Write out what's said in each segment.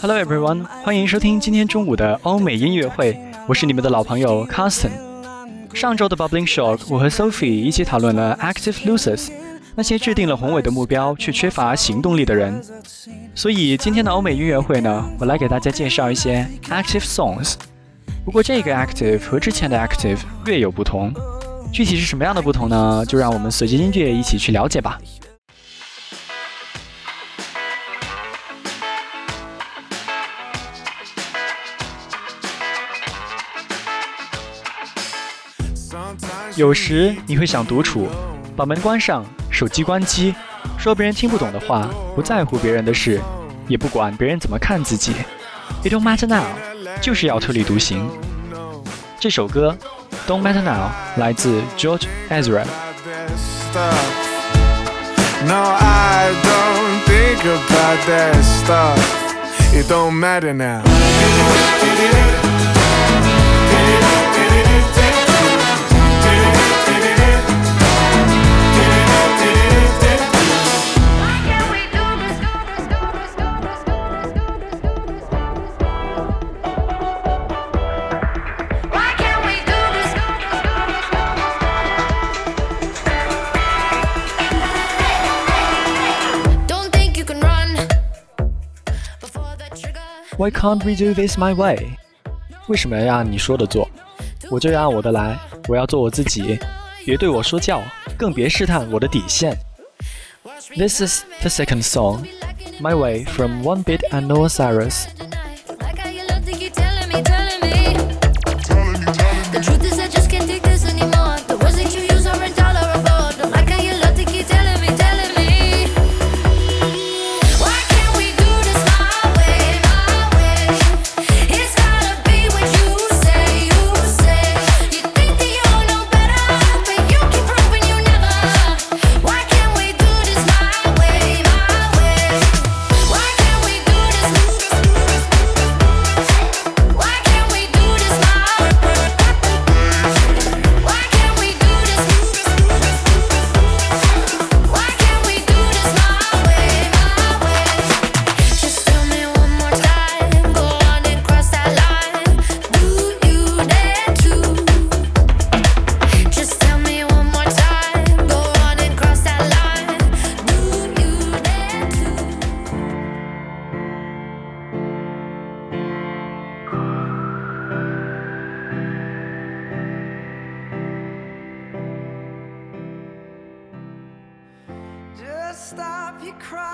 Hello everyone，欢迎收听今天中午的欧美音乐会，我是你们的老朋友 Carsten。上周的 Bubbling Shock，我和 Sophie 一起讨论了 Active Losers，那些制定了宏伟的目标却缺乏行动力的人。所以今天的欧美音乐会呢，我来给大家介绍一些 Active Songs。不过这个 Active 和之前的 Active 略有不同，具体是什么样的不同呢？就让我们随着音乐一起去了解吧。有时你会想独处，把门关上，手机关机，说别人听不懂的话，不在乎别人的事，也不管别人怎么看自己。It don't matter now，就是要特立独行。这首歌《Don't Matter Now》来自 George Ezra。No, I don't think about that stuff. It don't matter now. Why can't we do this my way？为什么要按你说的做？我就要按我的来，我要做我自己，别对我说教，更别试探我的底线。This is the second song, My Way from One Bit and Noah Cyrus.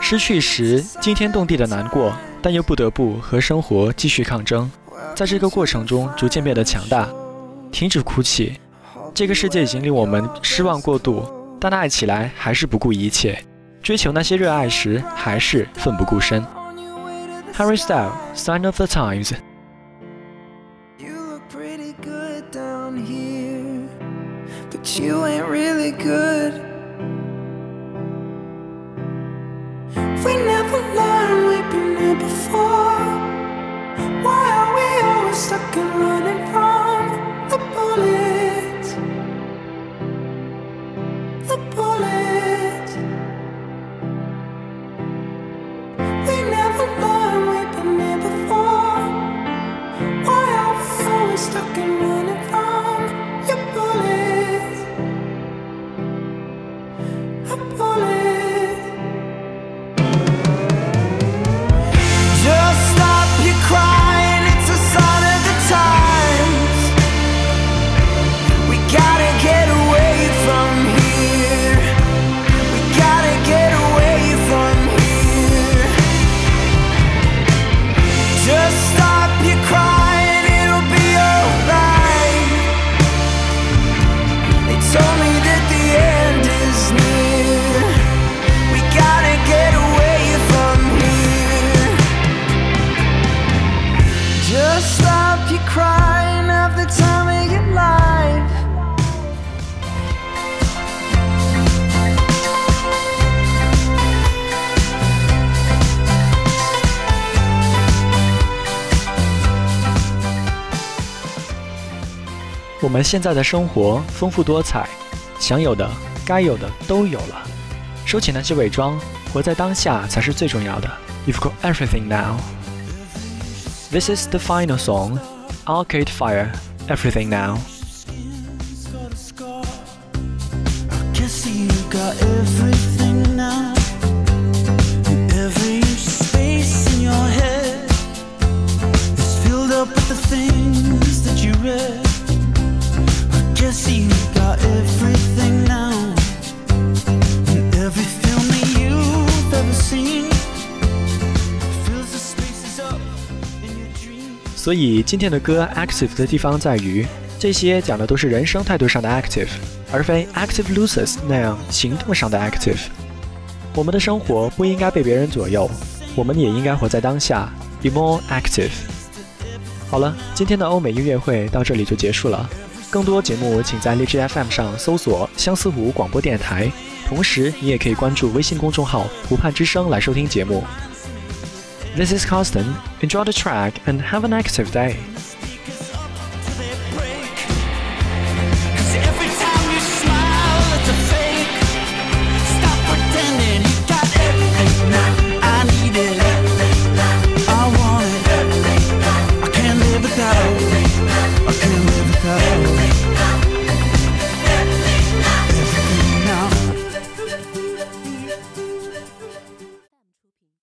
失去时惊天动地的难过，但又不得不和生活继续抗争，在这个过程中逐渐变得强大。停止哭泣，这个世界已经令我们失望过度，但爱起来还是不顾一切，追求那些热爱时还是奋不顾身。Harry Style, Sign of the Times。You ain't really good. Falling. 我们现在的生活丰富多彩，想有的、该有的都有了。收起那些伪装，活在当下才是最重要的。You've got everything now. This is the final song, Arcade Fire. Everything now. Guess you got everything now. 所以今天的歌 active 的地方在于，这些讲的都是人生态度上的 active，而非 active losers 那样行动上的 active。我们的生活不应该被别人左右，我们也应该活在当下，be more active。好了，今天的欧美音乐会到这里就结束了。更多节目请在荔枝 FM 上搜索相思湖广播电台，同时你也可以关注微信公众号“湖畔之声”来收听节目。This is Carsten. Enjoy the track and have an active day.